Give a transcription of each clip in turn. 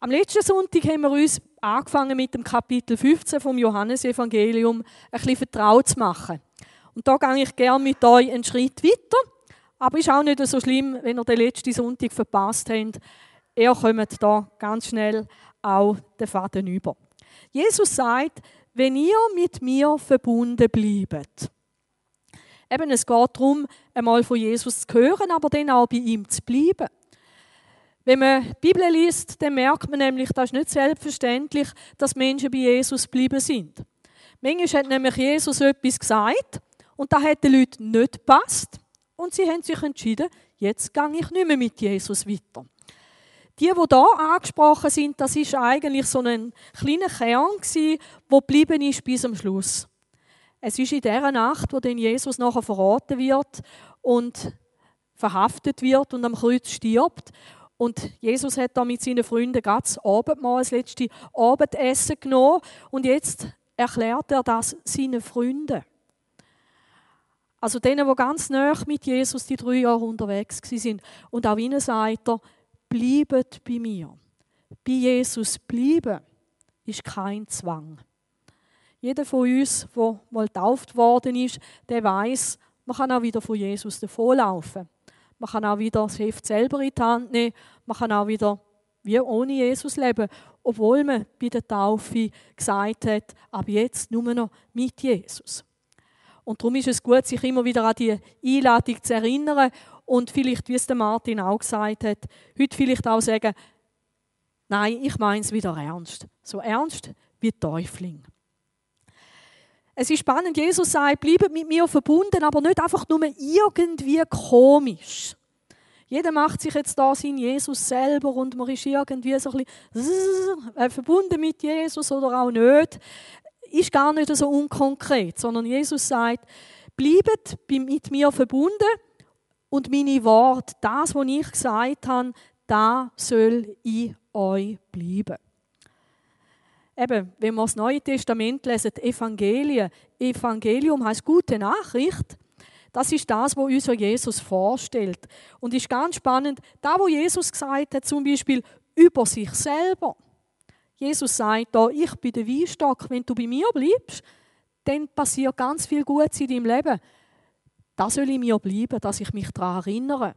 Am letzten Sonntag haben wir uns angefangen mit dem Kapitel 15 vom Johannesevangelium ein bisschen vertraut zu machen. Und da gehe ich gerne mit euch einen Schritt weiter. Aber ist auch nicht so schlimm, wenn ihr den letzten Sonntag verpasst habt. Ihr kommt da ganz schnell auch den Faden über. Jesus sagt, wenn ihr mit mir verbunden bleibt. Eben, es geht darum, einmal von Jesus zu hören, aber dann auch bei ihm zu bleiben. Wenn man die Bibel liest, dann merkt man nämlich, das ist nicht selbstverständlich, dass Menschen bei Jesus geblieben sind. Manchmal hat nämlich Jesus etwas gesagt und das hat den Leuten nicht gepasst und sie haben sich entschieden, jetzt gehe ich nicht mehr mit Jesus weiter. Die, die hier angesprochen sind, das ist eigentlich so ein kleiner Kern der geblieben ist bis zum Schluss. Es ist in dieser Nacht, wo dann Jesus nachher verraten wird und verhaftet wird und am Kreuz stirbt. Und Jesus hat da mit seinen Freunden ganz Abendmahl, das letzte Abendessen genommen. Und jetzt erklärt er das seinen Freunden. Also denen, die ganz nah mit Jesus die drei Jahre unterwegs sind. Und auch ihnen sagt er, bleibt bei mir. Bei Jesus bleiben ist kein Zwang. Jeder von uns, der mal getauft worden ist, der weiß, man kann auch wieder von Jesus davonlaufen. Man kann auch wieder das Heft selber in die Hand nehmen. Man kann auch wieder wie ohne Jesus leben, obwohl man bei der Taufe gesagt hat, ab jetzt nur noch mit Jesus. Und darum ist es gut, sich immer wieder an die Einladung zu erinnern und vielleicht, wie es der Martin auch gesagt hat, heute vielleicht auch sagen, nein, ich meine es wieder ernst. So ernst wie Täufling. Es ist spannend, Jesus sagt, bleibt mit mir verbunden, aber nicht einfach nur irgendwie komisch. Jeder macht sich jetzt da sein Jesus selber und man ist irgendwie so ein bisschen äh, verbunden mit Jesus oder auch nicht. Ist gar nicht so unkonkret, sondern Jesus sagt, bleibt mit mir verbunden und meine Worte, das, was ich gesagt habe, da soll in euch bleiben. Eben, wenn wir das Neue Testament lesen, Evangelien, Evangelium heißt gute Nachricht. Das ist das, was uns Jesus vorstellt. Und ist ganz spannend, da, wo Jesus gesagt hat, zum Beispiel über sich selber. Jesus sagt da, ich bin der Weinstock, wenn du bei mir bleibst, dann passiert ganz viel Gutes in deinem Leben. Das soll in mir bleiben, dass ich mich daran erinnere.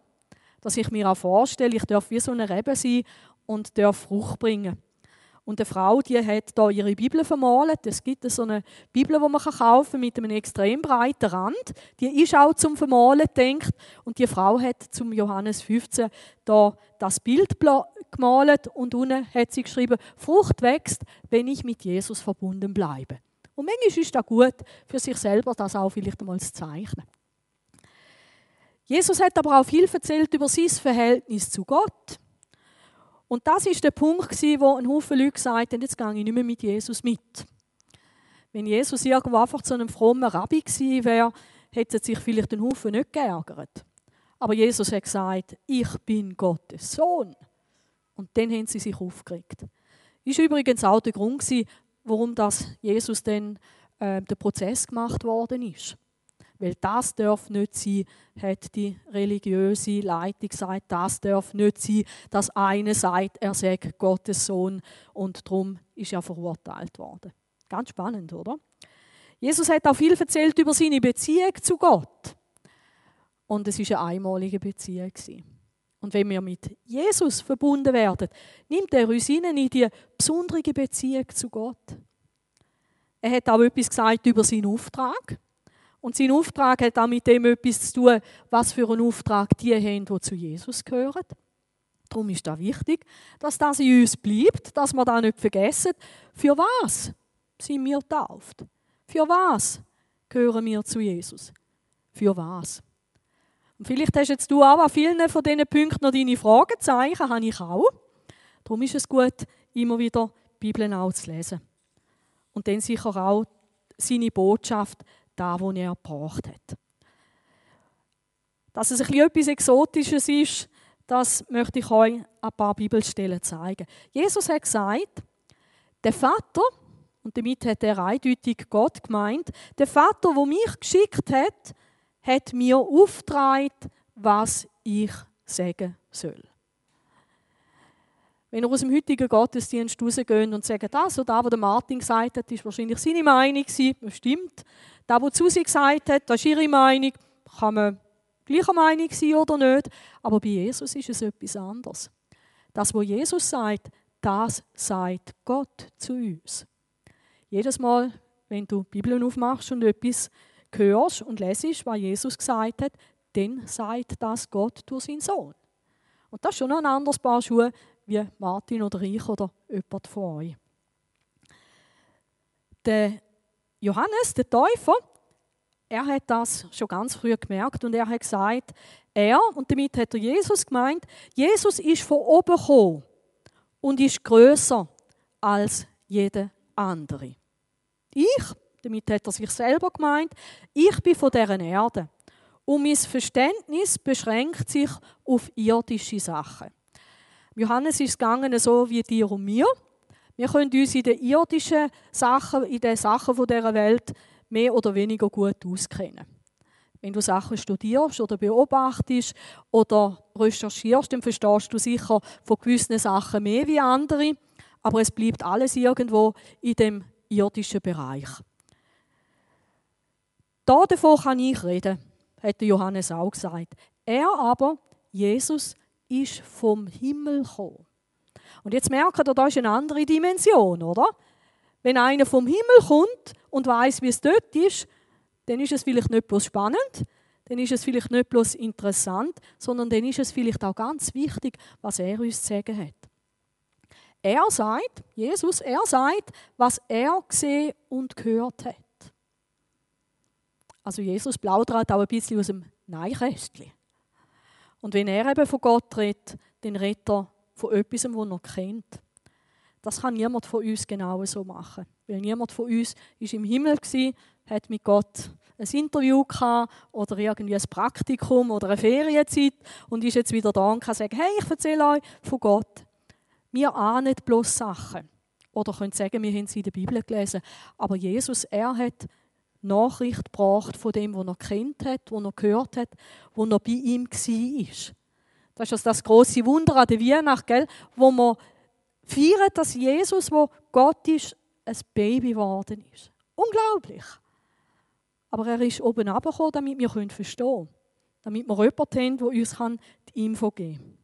Dass ich mir auch vorstelle, ich darf wie so eine Rebe sein und darf Frucht bringen. Und eine Frau, die hat da ihre Bibel vermalt. Es gibt so eine Bibel, die man kaufen kann mit einem extrem breiten Rand. Die ist auch zum Vermalen gedacht. Und die Frau hat zum Johannes 15 da das Bild gemalt und unten hat sie geschrieben: Frucht wächst, wenn ich mit Jesus verbunden bleibe. Und manchmal ist das gut, für sich selber das auch vielleicht einmal zu zeichnen. Jesus hat aber auch viel erzählt über sein Verhältnis zu Gott. Und das ist der Punkt, wo ein Haufen Leute gesagt haben, jetzt gehe ich nicht mehr mit Jesus mit. Wenn Jesus irgendwo einfach zu einem frommen Rabbi gewesen wäre, hätte sich vielleicht ein Haufen nicht geärgert. Aber Jesus hat gesagt, ich bin Gottes Sohn. Und dann haben sie sich aufgeregt. Das war übrigens auch der Grund, warum Jesus dann äh, der Prozess gemacht worden ist. Weil das darf nicht sein, hat die religiöse Leitung gesagt, das darf nicht sein, dass einer sagt, er sei Gottes Sohn und darum ist er verurteilt worden. Ganz spannend, oder? Jesus hat auch viel erzählt über seine Beziehung zu Gott. Und es war eine einmalige Beziehung. Und wenn wir mit Jesus verbunden werden, nimmt er uns in die besondere Beziehung zu Gott. Er hat auch etwas gesagt über seinen Auftrag. Und sein Auftrag hat auch mit dem etwas zu tun, was für einen Auftrag die haben, die zu Jesus gehören. Darum ist da wichtig, dass das in uns bleibt, dass wir das nicht vergessen. Für was sind wir getauft? Für was gehören wir zu Jesus? Für was? Und vielleicht hast jetzt du auch an vielen von diesen Punkten noch deine Fragezeichen, habe ich auch. Darum ist es gut, immer wieder die Bibel auch zu lesen. Und dann sicher auch seine Botschaft da, wo er gebracht hat. Dass es etwas Exotisches ist, das möchte ich euch ein paar Bibelstellen zeigen. Jesus hat gesagt, der Vater, und damit hat er eindeutig Gott gemeint, der Vater, wo mich geschickt hat, hat mir aufgetragen, was ich sagen soll. Wenn ihr aus dem heutigen Gottesdienst rausgeht und sagt, das oder das, was Martin gesagt hat, ist wahrscheinlich seine Meinung das stimmt. Das, was Susi gesagt hat, das ist ihre Meinung, kann man gleicher Meinung sein oder nicht. Aber bei Jesus ist es etwas anderes. Das, was Jesus sagt, das sagt Gott zu uns. Jedes Mal, wenn du die Bibel aufmachst und etwas hörst und lesest, was Jesus gesagt hat, dann sagt das Gott durch seinen Sohn. Und das ist schon ein anderes Paar Schuhe wie Martin oder ich oder jemand von euch. Der Johannes, der Täufer, er hat das schon ganz früh gemerkt und er hat gesagt, er, und damit hat er Jesus gemeint, Jesus ist von oben gekommen und ist größer als jeder andere. Ich, damit hat er sich selber gemeint, ich bin von deren Erde. Und mein Verständnis beschränkt sich auf irdische Sachen. Johannes ist gegangen, so wie dir und mir. Wir können uns in den irdischen Sachen, in den Sachen dieser Welt mehr oder weniger gut auskennen. Wenn du Sachen studierst oder beobachtest oder recherchierst, dann verstehst du sicher von gewissen Sachen mehr wie andere, aber es bleibt alles irgendwo in dem irdischen Bereich. Da davon kann ich reden, hat Johannes auch gesagt. Er aber, Jesus, ist vom Himmel gekommen. Und jetzt merkt ihr, da ist eine andere Dimension, oder? Wenn einer vom Himmel kommt und weiß, wie es dort ist, dann ist es vielleicht nicht bloß spannend, dann ist es vielleicht nicht bloß interessant, sondern dann ist es vielleicht auch ganz wichtig, was er uns zu sagen hat. Er sagt, Jesus, er sagt, was er gesehen und gehört hat. Also Jesus plaudert auch ein bisschen aus dem Neinkästchen. Und wenn er eben von Gott redet, dann redet er von etwas, das er kennt. Das kann niemand von uns genau so machen. Weil niemand von uns ist im Himmel war, hat mit Gott ein Interview gehabt oder irgendwie ein Praktikum oder eine Ferienzeit und ist jetzt wieder da und kann sagen, hey, ich erzähle euch von Gott. Wir ahnen bloß Sachen. Oder können sagen, wir haben sie in der Bibel gelesen. Aber Jesus, er hat Nachricht gebracht von dem, was er kennt hat, was er gehört hat, was er bei ihm war. Das ist also das große Wunder an der Weihnacht, gell? wo man feiern, dass Jesus, wo Gott ist, ein Baby geworden ist. Unglaublich. Aber er ist oben abgekommen, damit wir verstehen können. Damit wir jemanden haben, der uns die Info geben kann.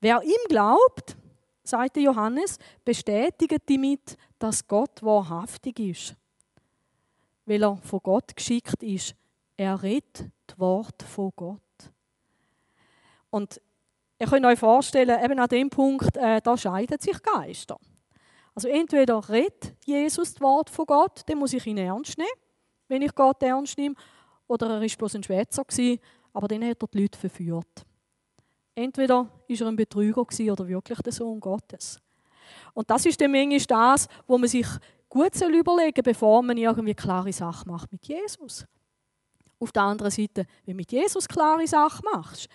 Wer ihm glaubt, sagte Johannes, bestätigt damit, dass Gott wahrhaftig ist. Weil er von Gott geschickt ist. Er redet das Wort von Gott. Und Ihr könnt euch vorstellen, eben an dem Punkt, äh, da scheiden sich Geister. Also entweder redet Jesus das Wort von Gott, dann muss ich ihn ernst nehmen, wenn ich Gott ernst nehme, oder er war bloß ein Schwätzer, aber dann hat er die Leute verführt. Entweder war er ein Betrüger oder wirklich der Sohn Gottes. Und das ist dann manchmal das, wo man sich gut überlegen soll, bevor man irgendwie klare Sachen macht mit Jesus. Auf der anderen Seite, wenn du mit Jesus klare Sachen machst,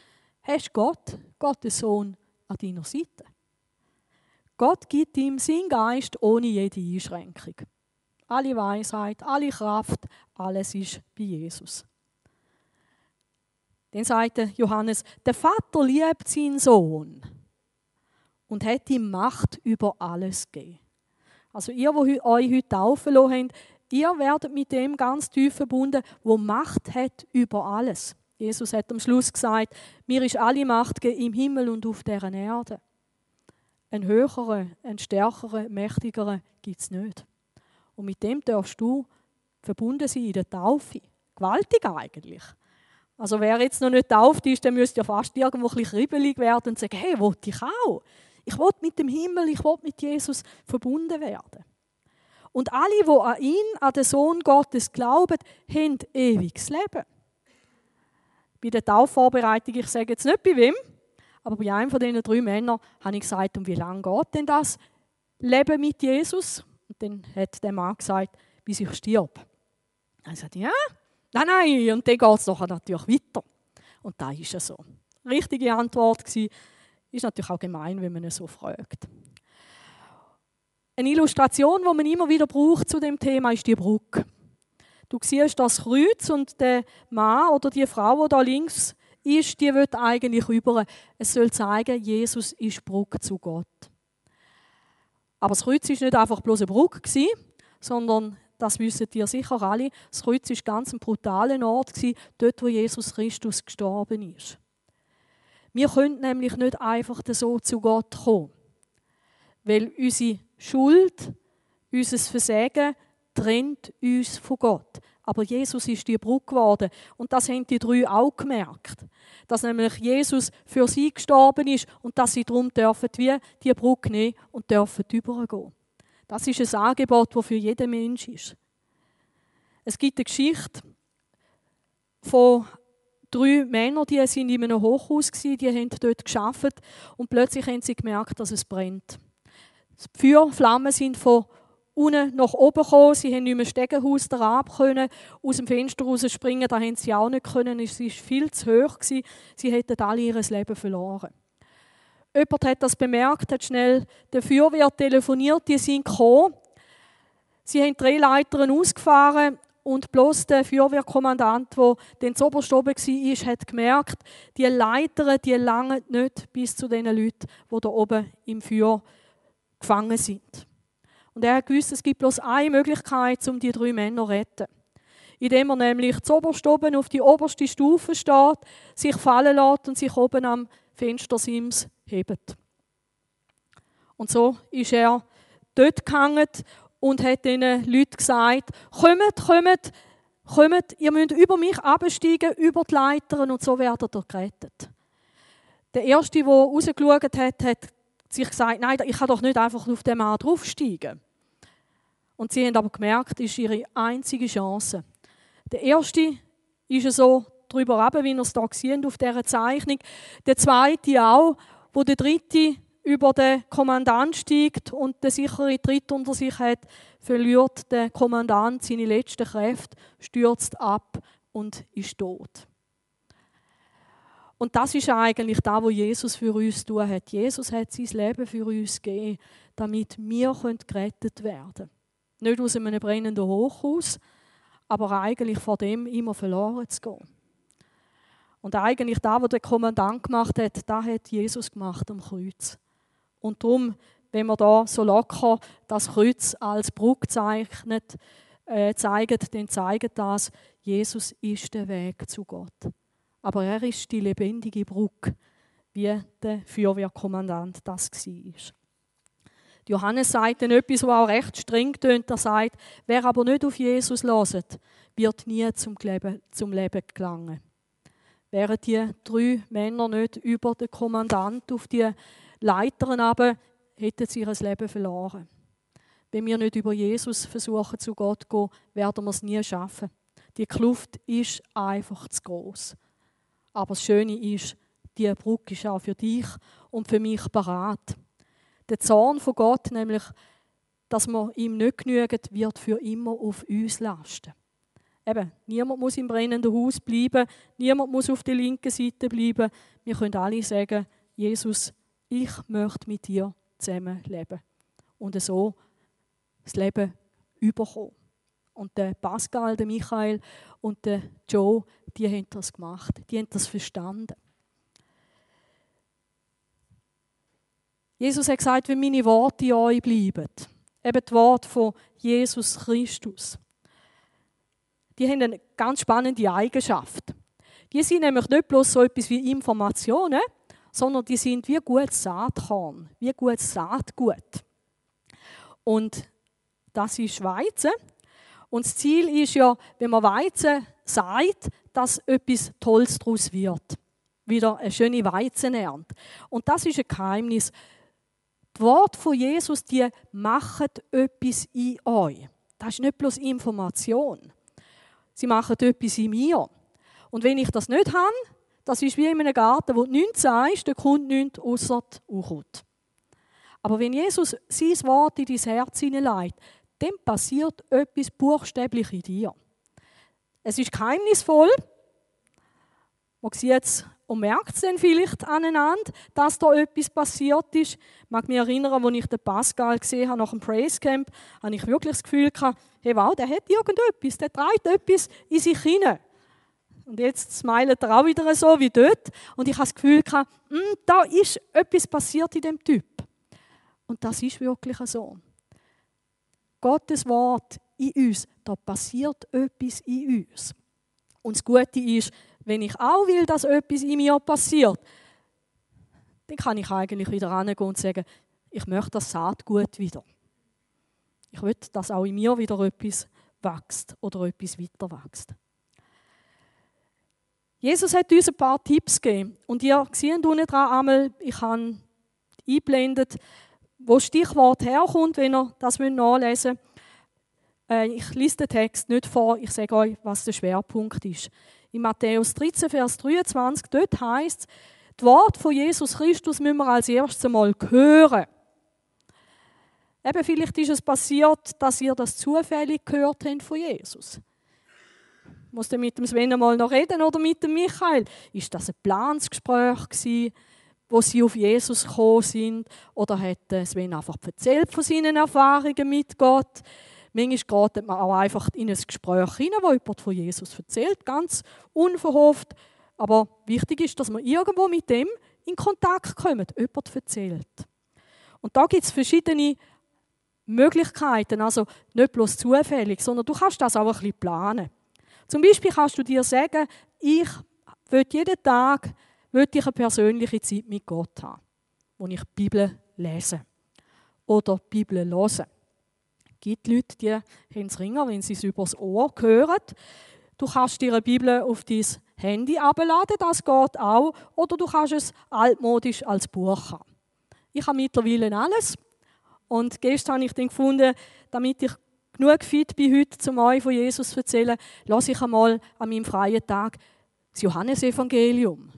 hast Gott, Gottes Sohn, an deiner Seite. Gott gibt ihm seinen Geist ohne jede Einschränkung. Alle Weisheit, alle Kraft, alles ist bei Jesus. Dann sagte Johannes, der Vater liebt seinen Sohn und hat ihm Macht über alles gegeben. Also ihr, die euch heute taufen habt, ihr werdet mit dem ganz tief verbunden, wo Macht hat über alles. Jesus hat am Schluss gesagt, mir ist alle Macht im Himmel und auf deren Erde. Ein höherer, ein stärkerer, mächtigerer gibt es nicht. Und mit dem darfst du verbunden sein in der Taufe. Gewaltig eigentlich. Also wer jetzt noch nicht tauft ist, der müsste ja fast irgendwo ein bisschen kribbelig werden und sagen, hey, wollte ich auch. Ich will mit dem Himmel, ich will mit Jesus verbunden werden. Und alle, die an ihn, an den Sohn Gottes glauben, haben ewiges Leben bei der Taufvorbereitung, ich sage jetzt nicht bei wem, aber bei einem von diesen drei Männern habe ich gesagt, um wie lange geht denn das Leben mit Jesus? Und dann hat der Mann gesagt, bis ich stirb. Dann sagte ja, nein, nein, und dann geht es natürlich weiter. Und da ist es so. Richtige Antwort war, ist natürlich auch gemein, wenn man es so fragt. Eine Illustration, die man immer wieder braucht zu dem Thema, ist die Brücke. Du siehst das Kreuz und der Mann oder die Frau, die da links ist, die wird eigentlich über. Es soll zeigen, Jesus ist Brücke zu Gott. Aber das Kreuz ist nicht einfach bloß eine Brücke sondern das wissen ihr sicher alle. Das Kreuz ist ganz ein brutaler Ort dort, wo Jesus Christus gestorben ist. Wir können nämlich nicht einfach so zu Gott kommen, weil unsere Schuld, unser Versagen trennt uns von Gott. Aber Jesus ist die Brücke geworden. Und das haben die drei auch gemerkt. Dass nämlich Jesus für sie gestorben ist und dass sie darum dürfen, wie die Brücke nehmen und dürfen übergehen. Das ist ein Angebot, das für jeden Mensch ist. Es gibt eine Geschichte von drei Männern, die sind in einem Hochhaus waren, die haben dort geschafft und plötzlich haben sie gemerkt, dass es brennt. Die Feuerflammen sind von unten nach oben gekommen. Sie haben nicht mehr Stegenhaus ab können, aus dem Fenster raus springen. Da haben sie auch nicht können. Es war viel zu hoch. Gewesen. Sie hätten alle ihr Leben verloren. Jemand hat das bemerkt, hat schnell der Feuerwehr telefoniert. Die sind gekommen. Sie haben drei Leitern ausgefahren und bloß der Feuerwehrkommandant, der zu oberst oben war, hat gemerkt, die Leitern, die langen nicht bis zu den Leuten, die da oben im Feuer gefangen sind. Und er hat gewusst, es gibt bloß eine Möglichkeit, um die drei Männer zu retten. Indem er nämlich zu oberst oben auf die oberste Stufe steht, sich fallen lässt und sich oben am Fenstersims hebt. Und so ist er dort gehangen und hat den Leuten gesagt, kommt, kommt, kommt, ihr müsst über mich absteigen, über die Leitern und so werdet ihr gerettet. Der Erste, der rausgeschaut hat, hat sich gesagt, nein, ich kann doch nicht einfach auf den Mann draufsteigen. Und sie haben aber gemerkt, das ist ihre einzige Chance. Der erste ist so drüber runter, wie ihr es hier seht auf dieser Zeichnung. Der zweite auch, wo der dritte über den Kommandant steigt und der sichere Tritt unter sich hat, verliert der Kommandant seine letzten Kräfte, stürzt ab und ist tot. Und das ist eigentlich da, wo Jesus für uns tun hat. Jesus hat sein Leben für uns gegeben, damit wir gerettet werden können. Nicht aus einem brennenden Hochhaus, aber eigentlich vor dem immer verloren zu gehen. Und eigentlich da, was der Kommandant gemacht hat, da hat Jesus gemacht am Kreuz. Und darum, wenn wir da so locker das Kreuz als Brücke zeichnet, äh, zeigen, dann zeigt das, Jesus ist der Weg zu Gott. Aber er ist die lebendige Brücke, wie der Feuerwehrkommandant das war. Johannes sagt dann etwas, was auch recht streng tönt. Er sagt, wer aber nicht auf Jesus loset, wird nie zum Leben, zum Leben gelangen. Wären die drei Männer nicht über den Kommandant auf die Leitern aber hätten sie ihr Leben verloren. Wenn wir nicht über Jesus versuchen, zu Gott zu gehen, werden wir es nie schaffen. Die Kluft ist einfach zu groß. Aber das Schöne ist, die Brücke ist auch für dich und für mich parat. Der Zorn von Gott, nämlich, dass wir ihm nicht genügen, wird für immer auf uns lasten. Eben, niemand muss im brennenden Haus bleiben, niemand muss auf der linken Seite bleiben. Wir können alle sagen, Jesus, ich möchte mit dir zusammen leben. Und so das Leben überkommen. Und der Pascal, der Michael und der Joe, die haben das gemacht. Die haben das verstanden. Jesus hat gesagt, wenn meine Worte in euch bleiben, eben die Worte von Jesus Christus, die haben eine ganz spannende Eigenschaft. Die sind nämlich nicht bloß so etwas wie Informationen, sondern die sind wie gutes Saatkorn, wie gutes Saatgut. Und das ist Weizen. Und das Ziel ist ja, wenn man Weizen sagt, dass etwas Tolles daraus wird. Wieder eine schöne Weizenernte. Und das ist ein Geheimnis. Die Worte von Jesus, die machen etwas in euch. Das ist nicht bloß Information. Sie machen etwas in mir. Und wenn ich das nicht habe, das ist wie in einem Garten, wo du nichts sagst, der kommt nichts außer Unkraut. Aber wenn Jesus sein Wort in dein Herz hineinlegt, dann passiert etwas buchstäblich in dir. Es ist geheimnisvoll. Man sieht es und merkt es dann vielleicht aneinander, dass da etwas passiert ist. Ich mag mich erinnern, als ich den Pascal gesehen habe nach dem Praise Camp, habe ich wirklich das Gefühl gehabt, hey wow, der hat irgendetwas, der trägt etwas in sich hinein. Und jetzt smilet er auch wieder so wie dort. Und ich habe das Gefühl, gehabt, hm, da ist etwas passiert in dem Typ. Und das ist wirklich so. Gottes Wort in uns, da passiert etwas in uns. Und das Gute ist, wenn ich auch will, dass etwas in mir passiert, dann kann ich eigentlich wieder rangehen und sagen, ich möchte das Saatgut wieder. Ich will, dass auch in mir wieder etwas wächst oder etwas weiter wächst. Jesus hat uns ein paar Tipps gegeben. Und ihr seht unten dran einmal, ich habe eingeblendet, wo das Stichwort herkommt, wenn ihr das nachlesen wollt. Äh, ich lese den Text nicht vor, ich sage euch, was der Schwerpunkt ist. In Matthäus 13, Vers 23, dort heißt es, das Wort von Jesus Christus müssen wir als erstes einmal hören. Eben, vielleicht ist es passiert, dass ihr das zufällig gehört habt von Jesus. Muss der mit dem Sven einmal noch reden oder mit dem Michael? Ist das ein Plansgespräch gewesen, wo sie auf Jesus gekommen sind? Oder hat Sven einfach erzählt von seinen Erfahrungen mit Gott? Manchmal gerät man auch einfach in ein Gespräch hinein, wo jemand von Jesus erzählt, ganz unverhofft. Aber wichtig ist, dass man irgendwo mit dem in Kontakt kommt, jemand erzählt. Und da gibt es verschiedene Möglichkeiten, also nicht bloß zufällig, sondern du kannst das auch ein bisschen planen. Zum Beispiel kannst du dir sagen, ich will jeden Tag will ich eine persönliche Zeit mit Gott haben, wo ich die Bibel lese oder die Bibel höre. Gibt Leute, die haben es Ringer, wenn sie es übers Ohr hören. Du kannst dir Bibel auf dein Handy abladen, das geht auch. Oder du kannst es altmodisch als Buch haben. Ich habe mittlerweile alles. Und gestern habe ich dann gefunden, damit ich genug fit bin heute, um euch von Jesus zu erzählen, lasse ich einmal an meinem freien Tag das Johannesevangelium.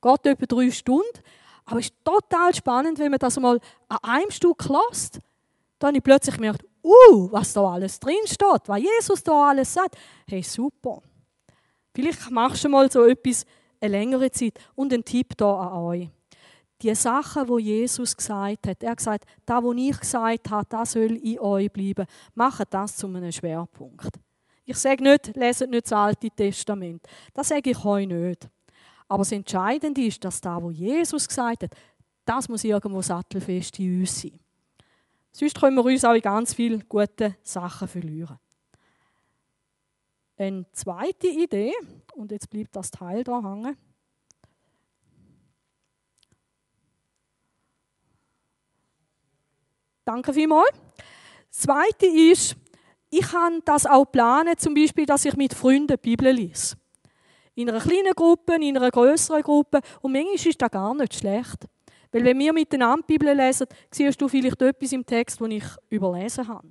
Geht etwa drei Stunden, aber es ist total spannend, wenn man das mal an einem Stück lässt. Dann habe ich plötzlich gemerkt, uh, was da alles drin steht, was Jesus da alles sagt. Hey, super. Vielleicht machst du mal so etwas eine längere Zeit. Und ein Tipp da an euch die Sachen, wo Jesus gesagt hat. Er hat gesagt, da, wo ich gesagt habe, das soll in euch bleiben. Macht das zu einem Schwerpunkt. Ich sage nicht, leset nicht das Alte Testament. Das sage ich euch nicht. Aber das Entscheidende ist, dass da, wo Jesus gesagt hat, das muss irgendwo sattelfest in uns sein. Sonst können wir uns auch in ganz viele gute Sachen verlieren. Eine zweite Idee, und jetzt bleibt das Teil da hängen. Danke vielmals. Zweite ist, ich kann das auch planen, zum Beispiel, dass ich mit Freunden die Bibel lese. In einer kleinen Gruppe, in einer größeren Gruppe. Und manchmal ist das gar nicht schlecht. Weil wenn wir miteinander die Bibel lesen, siehst du vielleicht etwas im Text, das ich überlesen habe.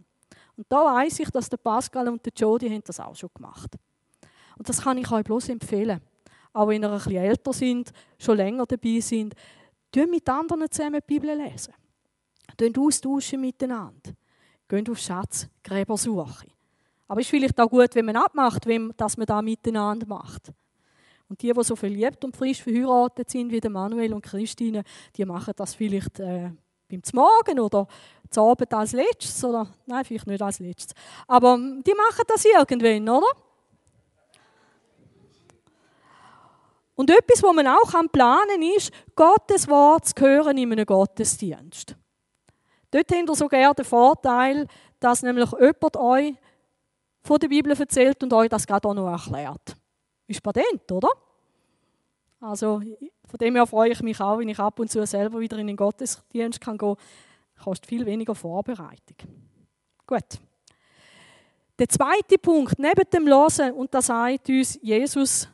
Und da weiß ich, dass der Pascal und der Jody das auch schon gemacht haben. Und das kann ich euch bloß empfehlen. Auch wenn ihr ein bisschen älter sind, schon länger dabei sind, mit anderen zusammen die Bibel lesen austauschen miteinander. Gehen auf Schatzgräbersuche. Aber es ist vielleicht auch gut, wenn man abmacht, dass man das miteinander macht. Und die, die so verliebt und frisch verheiratet sind wie Manuel und Christine, die machen das vielleicht äh, beim Morgen oder zu Abend als letztes. Oder, nein, vielleicht nicht als letztes. Aber ähm, die machen das irgendwann, oder? Und etwas, was man auch planen kann, ist, Gottes Wort zu hören in einem Gottesdienst. Dort habt ihr sogar den Vorteil, dass nämlich jemand euch von der Bibel erzählt und euch das gerade auch noch erklärt. Ist patent, oder? Also von dem her freue ich mich auch, wenn ich ab und zu selber wieder in den Gottesdienst kann gehen kann. Kostet viel weniger Vorbereitung. Gut. Der zweite Punkt, neben dem Losen, und das sagt uns Jesus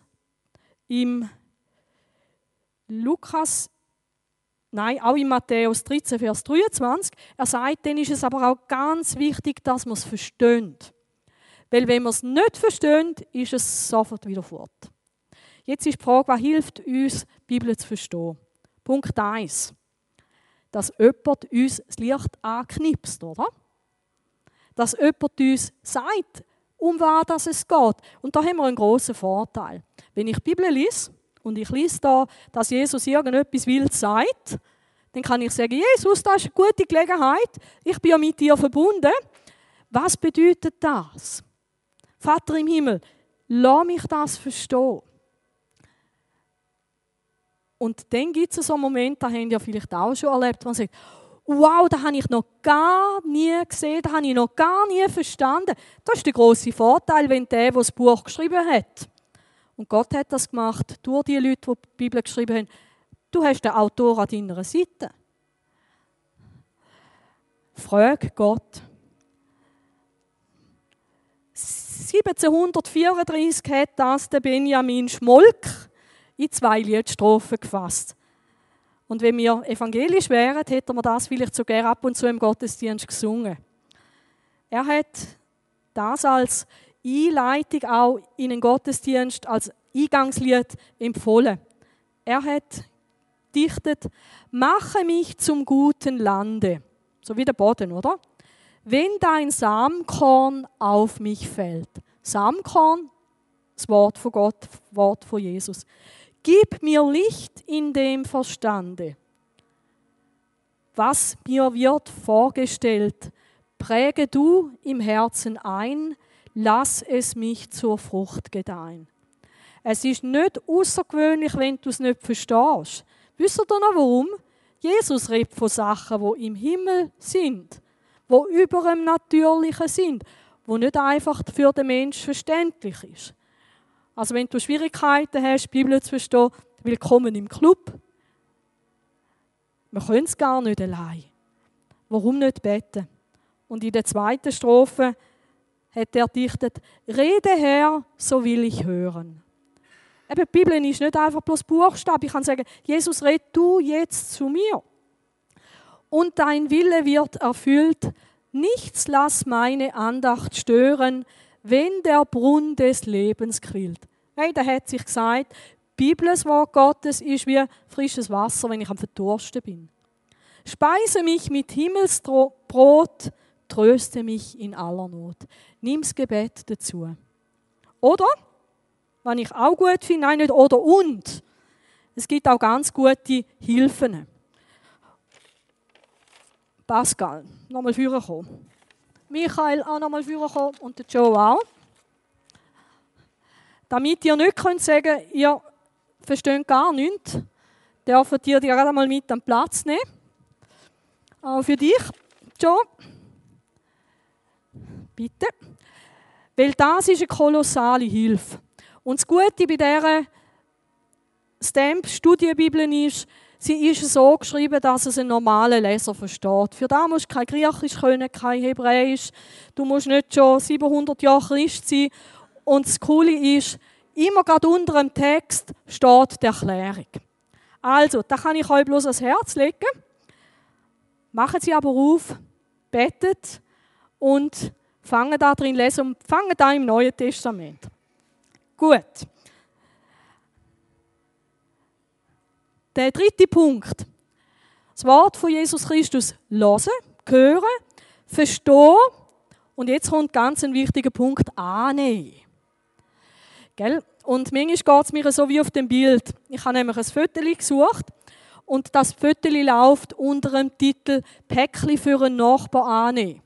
im Lukas Nein, auch in Matthäus 13, Vers 23. Er sagt, dann ist es aber auch ganz wichtig, dass man es versteht. Weil wenn man es nicht versteht, ist es sofort wieder fort. Jetzt ist die Frage, was hilft uns, die Bibel zu verstehen? Punkt 1. Dass jemand uns das Licht anknipst, oder? Dass jemand uns sagt, um was es geht. Und da haben wir einen großen Vorteil. Wenn ich die Bibel lese, und ich lese da, dass Jesus irgendetwas wild sagt, dann kann ich sagen, Jesus, das ist eine gute Gelegenheit, ich bin ja mit dir verbunden. Was bedeutet das? Vater im Himmel, lass mich das verstehen. Und dann gibt es so einen Moment, da haben ja vielleicht auch schon erlebt, wo man sagt, wow, das habe ich noch gar nie gesehen, das habe ich noch gar nie verstanden. Das ist der große Vorteil, wenn der, der das Buch geschrieben hat, und Gott hat das gemacht, durch die Leute, die die Bibel geschrieben haben, du hast den Autor an deiner Seite. Frag Gott. 1734 hat das der Benjamin Schmolk in zwei Liedstrophen gefasst. Und wenn wir evangelisch wären, hätten wir das vielleicht sogar ab und zu im Gottesdienst gesungen. Er hat das als Einleitung auch in den Gottesdienst, als Eingangslied empfohlen. Er hat dichtet, mache mich zum guten Lande. So wie der Boden, oder? Wenn dein Samenkorn auf mich fällt. Samenkorn, das Wort von Gott, das Wort von Jesus. Gib mir Licht in dem Verstande. Was mir wird vorgestellt, präge du im Herzen ein, lass es mich zur Frucht gedeihen. Es ist nicht außergewöhnlich, wenn du es nicht verstehst. Wisst ihr noch warum? Jesus redet von Sachen, wo im Himmel sind, wo über dem Natürlichen sind, wo nicht einfach für den Menschen verständlich ist. Also wenn du Schwierigkeiten hast, die Bibel zu verstehen, willkommen im Club. Wir können es gar nicht allein. Warum nicht beten? Und in der zweiten Strophe hat er dichtet: Rede Herr, so will ich hören. Eben, die Bibel ist nicht einfach bloß Buchstabe. Ich kann sagen, Jesus, red du jetzt zu mir. Und dein Wille wird erfüllt. Nichts lass meine Andacht stören, wenn der Brunnen des Lebens quillt. Hey, da hat sich gesagt, die Bibel, das Wort Gottes, ist wie frisches Wasser, wenn ich am Verdursten bin. Speise mich mit Himmelsbrot, tröste mich in aller Not. Nimm das Gebet dazu. Oder? was ich auch gut finde, nein, nicht oder und. Es gibt auch ganz gute Hilfen. Pascal, nochmal führen kommen. Michael auch nochmal führen kommen und der Joe auch. Damit ihr nicht könnt sagen, ihr versteht gar nichts, dürft ihr dir gerade mal mit am Platz nehmen. Auch für dich, Joe. Bitte. Weil das ist eine kolossale Hilfe. Und das Gute bei dieser Stamp-Studienbibel ist, sie ist so geschrieben, dass es ein normaler Leser versteht. Für da musst du kein Griechisch können, kein Hebräisch. Du musst nicht schon 700 Jahre Christ sein. Und das Coole ist, immer gerade unter dem Text steht die Erklärung. Also, da kann ich euch bloß ans Herz legen. Machen Sie aber auf, betet und fangen da drin lesen und fangen da im Neuen Testament. Gut. Der dritte Punkt. Das Wort von Jesus Christus hören, hören, verstehen und jetzt kommt ganz ein wichtiger Punkt, annehmen. Gell? Und manchmal geht es mir so wie auf dem Bild. Ich habe nämlich ein Foto gesucht und das Foto läuft unter dem Titel Päckli für einen Nachbar annehmen.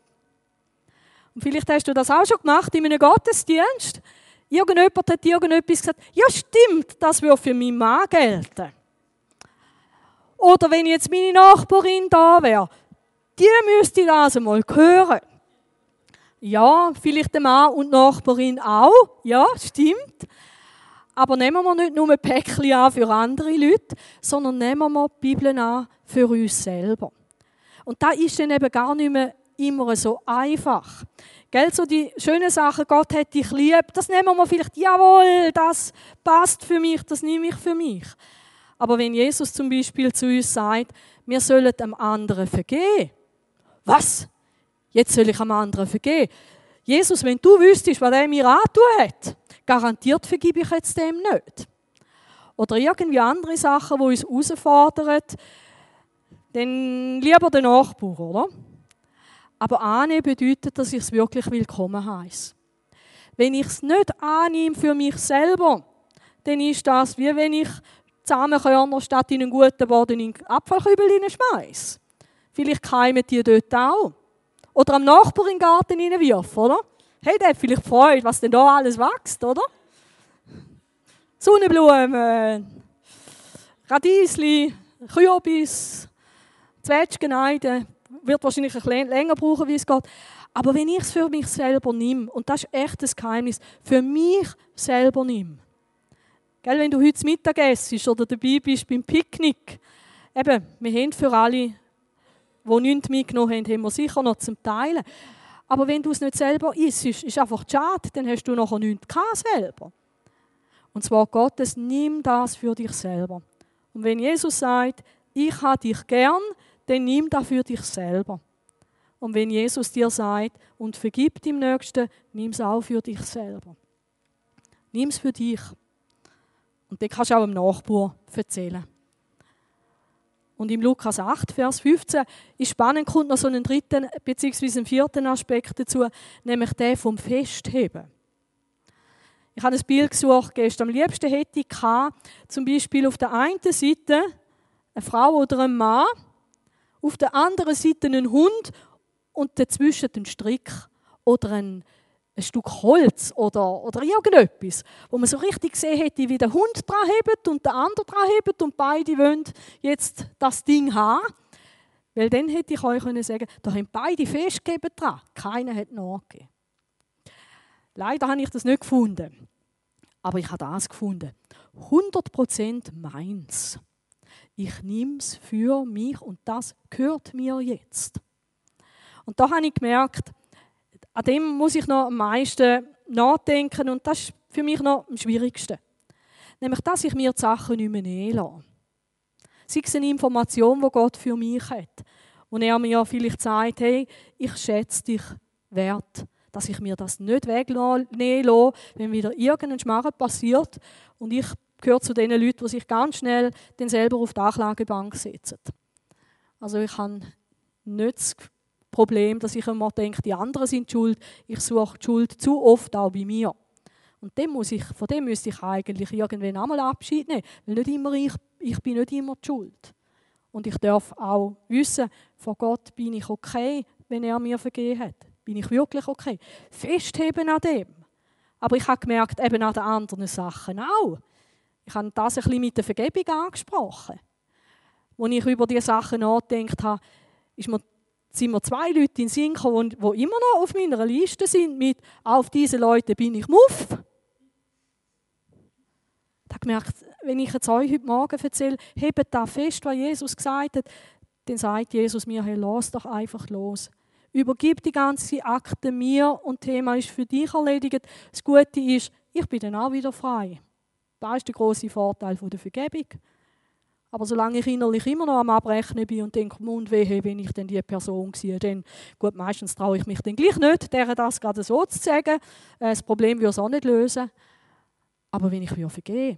Und vielleicht hast du das auch schon gemacht in einem Gottesdienst. Irgendjemand hat irgendetwas gesagt, ja stimmt, das würde für meinen Mann gelten. Oder wenn jetzt meine Nachbarin da wäre, die müsste das einmal hören. Ja, vielleicht der Mann und die Nachbarin auch. Ja, stimmt. Aber nehmen wir nicht nur ein Päckchen an für andere Leute, sondern nehmen wir die Bibel an für uns selber. Und da ist dann eben gar nicht mehr immer so einfach. Gell, so die schönen Sachen, Gott hat dich lieb, das nehmen wir vielleicht, jawohl, das passt für mich, das nehme ich für mich. Aber wenn Jesus zum Beispiel zu uns sagt, wir sollen dem anderen vergehen. Was? Jetzt soll ich am anderen vergehen. Jesus, wenn du wüsstest, was er mir antun hat, garantiert vergib ich jetzt dem nicht. Oder irgendwie andere Sachen, die uns herausfordern, dann lieber den Nachbar, oder? Aber annehmen bedeutet, dass ich es wirklich willkommen heiße. Wenn ich es nicht annehme für mich selber, dann ist das, wie wenn ich Samenkörner statt in einen guten Boden in den Abfallkübel schmeiße. Vielleicht keimen die dort auch. Oder am Nachbar in den Garten hineinwerfen, oder? Hey, der hat vielleicht Freude, was denn da alles wächst, oder? Sonnenblumen, Radiesli, Kürbis, Zwetschgeneide, wird wahrscheinlich ein bisschen länger brauchen, wie es geht. Aber wenn ich es für mich selber nehme, und das ist echt das Geheimnis, für mich selber nehme, Gell, wenn du heute Mittag essst oder dabei bist beim Picknick, eben, wir haben für alle, die nichts mitgenommen haben, haben wir sicher noch zum Teilen. Aber wenn du es nicht selber isst, ist einfach schade, dann hast du nachher nichts selber. Und zwar Gottes, nimm das für dich selber. Und wenn Jesus sagt, ich habe dich gern, dann nimm das für dich selber. Und wenn Jesus dir sagt, und vergib dem Nächsten, nimm es auch für dich selber. Nimm es für dich. Und das kannst du auch dem Nachbar erzählen. Und im Lukas 8, Vers 15 ist spannend, kommt noch so einen dritten bzw. einen vierten Aspekt dazu, nämlich der vom Festheben. Ich habe ein Bild gesucht gestern. Am liebsten hätte ich gehabt, zum Beispiel auf der einen Seite eine Frau oder ein Mann, auf der anderen Seite einen Hund und dazwischen einen Strick oder ein, ein Stück Holz oder, oder irgendetwas, wo man so richtig gesehen hätte, wie der Hund dran hebt und der andere dran hebt und beide wollen jetzt das Ding haben. Weil dann hätte ich euch können sagen da haben beide festgegeben dran. Keiner hat nachgegeben. Leider habe ich das nicht gefunden. Aber ich habe das gefunden. 100% meins. Ich nehme es für mich und das gehört mir jetzt. Und da habe ich gemerkt, an dem muss ich noch am meisten nachdenken und das ist für mich noch am schwierigsten. Nämlich, dass ich mir die Sachen nicht mehr nehmen lasse. Sei es eine Information, die Gott für mich hat. Und er mir vielleicht sagt, hey, ich schätze dich wert, dass ich mir das nicht wegnehmen lasse, wenn wieder irgendein Schmarrn passiert und ich gehöre zu den Leuten, die sich ganz schnell dann selber auf die Anklagebank setzen. Also ich habe nicht Problem, dass ich immer denke, die anderen sind schuld. Ich suche die Schuld zu oft auch bei mir. Und dem muss ich, von dem müsste ich eigentlich irgendwann einmal Abschied nehmen. Weil nicht immer ich, ich bin nicht immer die Schuld. Und ich darf auch wissen, vor Gott bin ich okay, wenn er mir vergeben hat. Bin ich wirklich okay? Festheben an dem. Aber ich habe gemerkt, eben an den anderen Sachen auch. Ich habe das ein bisschen mit der Vergebung angesprochen. Als ich über diese Sachen nachgedacht habe, ist mir sind mir zwei Leute in Sinn gekommen, die immer noch auf meiner Liste sind mit «Auf diese Leute bin ich muff». Ich habe gemerkt, wenn ich jetzt euch heute Morgen erzähle, hebt da fest, was Jesus gesagt hat, dann sagt Jesus mir, hey, lass doch einfach los. Übergib die ganze Akte mir und das Thema ist für dich erledigt. Das Gute ist, ich bin dann auch wieder frei. Das ist der große Vorteil der Vergebung. Aber solange ich innerlich immer noch am Abrechnen bin und denke, Mund wehe, wenn ich denn die Person sehe, dann, gut, meistens traue ich mich dann gleich nicht, der das gerade so zu sagen. Äh, das Problem würde es auch nicht lösen. Aber wenn ich wieder vergehe,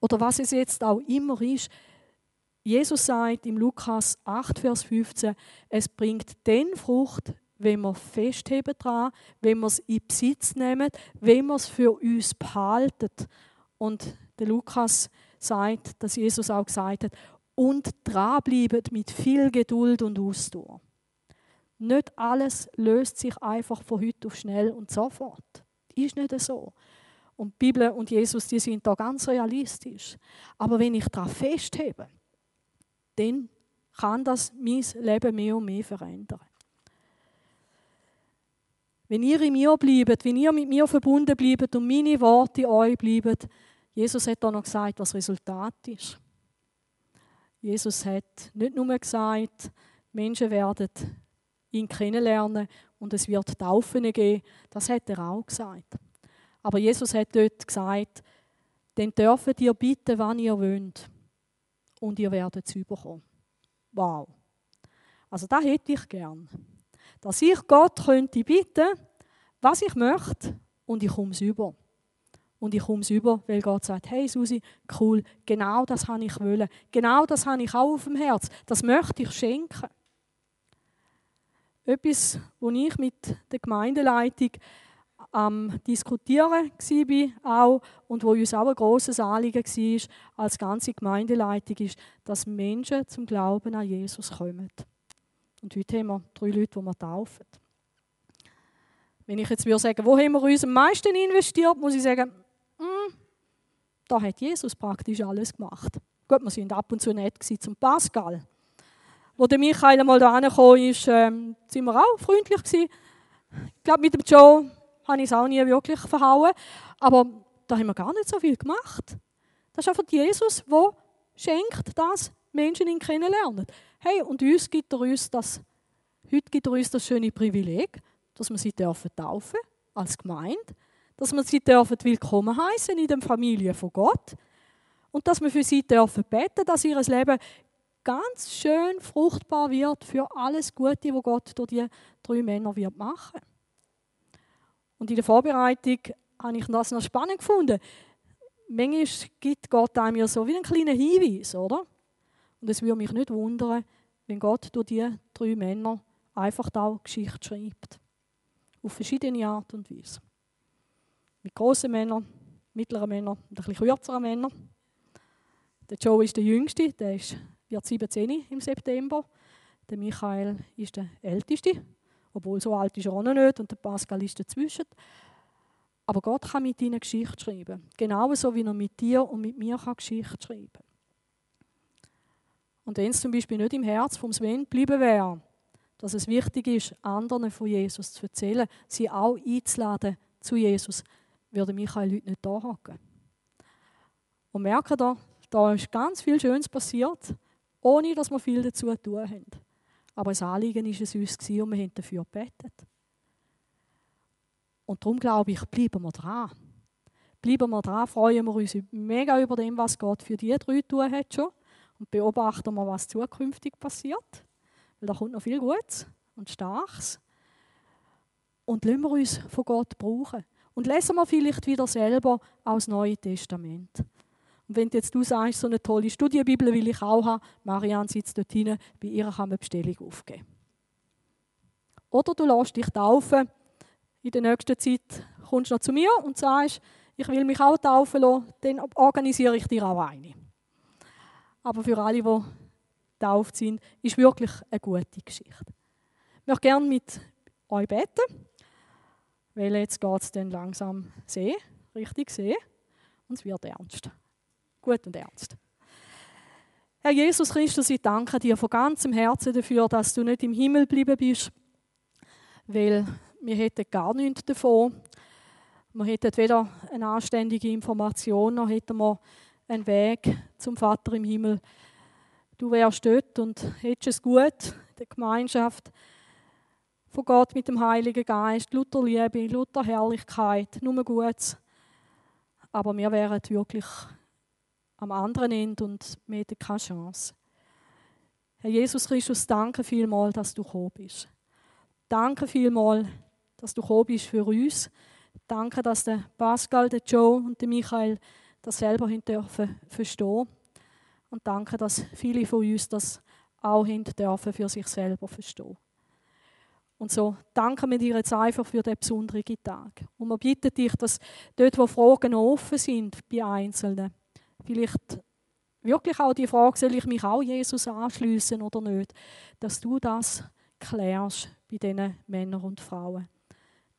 oder was es jetzt auch immer ist, Jesus sagt im Lukas 8, Vers 15, es bringt den Frucht, wenn wir festheben dran, wenn wir es in Besitz nehmen, wenn wir es für uns behalten. Und der Lukas sagt, dass Jesus auch gesagt hat, und dranbleiben mit viel Geduld und Ausdauer. Nicht alles löst sich einfach von heute auf schnell und sofort. Ist nicht so. Und die Bibel und Jesus, die sind da ganz realistisch. Aber wenn ich daran festhebe, dann kann das mein Leben mehr und mehr verändern. Wenn ihr in mir bleibt, wenn ihr mit mir verbunden bleibt und meine Worte euch bleiben, Jesus hat auch noch gesagt, was das Resultat ist. Jesus hat nicht nur gesagt, Menschen werden ihn kennenlernen und es wird Taufen geben. Das hat er auch gesagt. Aber Jesus hat dort gesagt, dann dürfen ihr bitten, wann ihr wollt. Und ihr werdet es überkommen. Wow. Also da hätte ich gern. Dass ich Gott könnte bitten, was ich möchte, und ich komme es über und ich komme es über, weil Gott sagt, hey Susi, cool, genau das habe ich wollen. Genau das habe ich auch auf dem Herz. Das möchte ich schenken. Etwas, wo ich mit der Gemeindeleitung am Diskutieren war auch, und wo uns auch ein grosses Anliegen war als ganze Gemeindeleitung, ist, dass Menschen zum Glauben an Jesus kommen. Und heute haben wir drei Leute, die wir taufen. Wenn ich jetzt würde sagen, wo haben wir uns am meisten investiert, muss ich sagen, da hat Jesus praktisch alles gemacht. Gut, wir sind ab und zu nett zum Pascal. Wo der Michael einmal da angekommen ist, ähm, sind wir auch freundlich gewesen. Ich glaube, mit dem Joe habe ich es auch nie wirklich verhauen. Aber da haben wir gar nicht so viel gemacht. Das ist einfach Jesus, der schenkt, dass Menschen ihn kennenlernen. Hey, und uns gibt er uns das, heute gibt er uns das schöne Privileg, dass wir sie dürfen taufen als Gemeinde, dass wir sie dürfen willkommen heißen in der Familie von Gott und dass wir für sie dürfen beten, dass ihr Leben ganz schön fruchtbar wird für alles Gute, was Gott durch die drei Männer wird machen. Und in der Vorbereitung habe ich das noch spannend gefunden. Manchmal gibt Gott einem ja so wie einen kleinen Hinweis, oder? Und es würde mich nicht wundern, wenn Gott durch die drei Männer einfach da Geschichte schreibt. Auf verschiedene Art und Weise. Mit grossen Männern, mittleren Männern und ein bisschen kürzeren Männern. Der Joe ist der Jüngste, der ist, wird 17 im September. Der Michael ist der Älteste, obwohl so alt ist er auch noch nicht und der Pascal ist dazwischen. Aber Gott kann mit ihnen Geschichte schreiben. Genauso wie er mit dir und mit mir kann Geschichte schreiben kann. Und wenn es zum Beispiel nicht im Herz vom Sven bleiben wäre, dass es wichtig ist, anderen von Jesus zu erzählen, sie auch einzuladen zu Jesus, würde Michael heute nicht da hocken. Und merken da, da ist ganz viel Schönes passiert, ohne dass wir viel dazu zu tun haben. Aber das Anliegen war es uns und wir haben dafür gebetet. Und darum glaube ich, bleiben wir dran. Bleiben wir dran, freuen wir uns mega über dem, was Gott für die drei tun hat schon und beobachten wir, was zukünftig passiert. Weil da kommt noch viel Gutes und Starkes. Und lassen wir uns von Gott brauchen. Und lesen wir vielleicht wieder selber aus dem Neuen Testament. Und wenn jetzt du sagst, so eine tolle Studienbibel will ich auch haben, Marianne sitzt dort hinten, bei ihr kann man Bestellung aufgeben. Oder du lässt dich taufen. In der nächsten Zeit kommst du noch zu mir und sagst, ich will mich auch taufen lassen, dann organisiere ich dir auch eine aber für alle, die getauft sind, ist wirklich eine gute Geschichte. Ich möchte gerne mit euch beten, weil jetzt geht es dann langsam sehen, richtig sehen, und es wird ernst. Gut und ernst. Herr Jesus Christus, ich danke dir von ganzem Herzen dafür, dass du nicht im Himmel geblieben bist, weil wir hätten gar nichts davon. Wir hätten weder eine anständige Information, noch hätten wir einen Weg zum Vater im Himmel. Du wärst dort und hättest es gut, die Gemeinschaft von Gott mit dem Heiligen Geist, Luther Liebe, Luther Herrlichkeit, nur Gutes. Aber wir wären wirklich am anderen Ende und wir hätten keine Chance. Herr Jesus Christus, danke vielmals, dass du gekommen bist. Danke vielmals, dass du gekommen bist für uns. Danke, dass der Pascal, der Joe und der Michael das selber dürfen verstehen. Und danke, dass viele von uns das auch dürfen für sich selber verstehen. Und so danken wir dir jetzt einfach für den besonderen Tag. Und wir bitten dich, dass dort, wo Fragen offen sind bei Einzelnen, vielleicht wirklich auch die Frage, soll ich mich auch Jesus anschließen oder nicht, dass du das klärst bei diesen Männern und Frauen.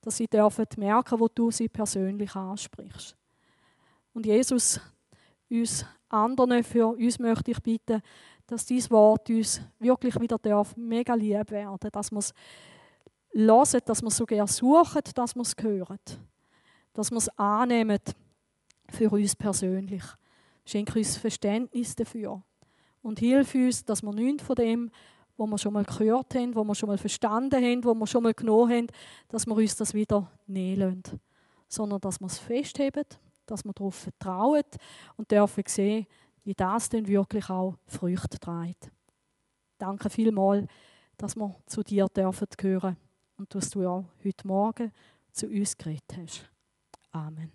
Dass sie dürfen merken, wo du sie persönlich ansprichst. Und Jesus, uns anderen, für uns möchte ich bitten, dass dieses Wort uns wirklich wieder darf, mega lieb werden, dass wir es hören, dass wir es sogar suchen, dass wir es hören, dass wir es annehmen für uns persönlich. Schenke uns Verständnis dafür und hilf uns, dass wir nichts von dem, was wir schon mal gehört haben, was wir schon mal verstanden haben, was wir schon mal genommen haben, dass wir uns das wieder nehmen lassen, sondern dass wir es festheben dass wir darauf vertrauen und dürfen sehen, wie das denn wirklich auch Früchte trägt. Danke vielmals, dass wir zu dir dürfen gehören und dass du ja heute Morgen zu uns geredet hast. Amen.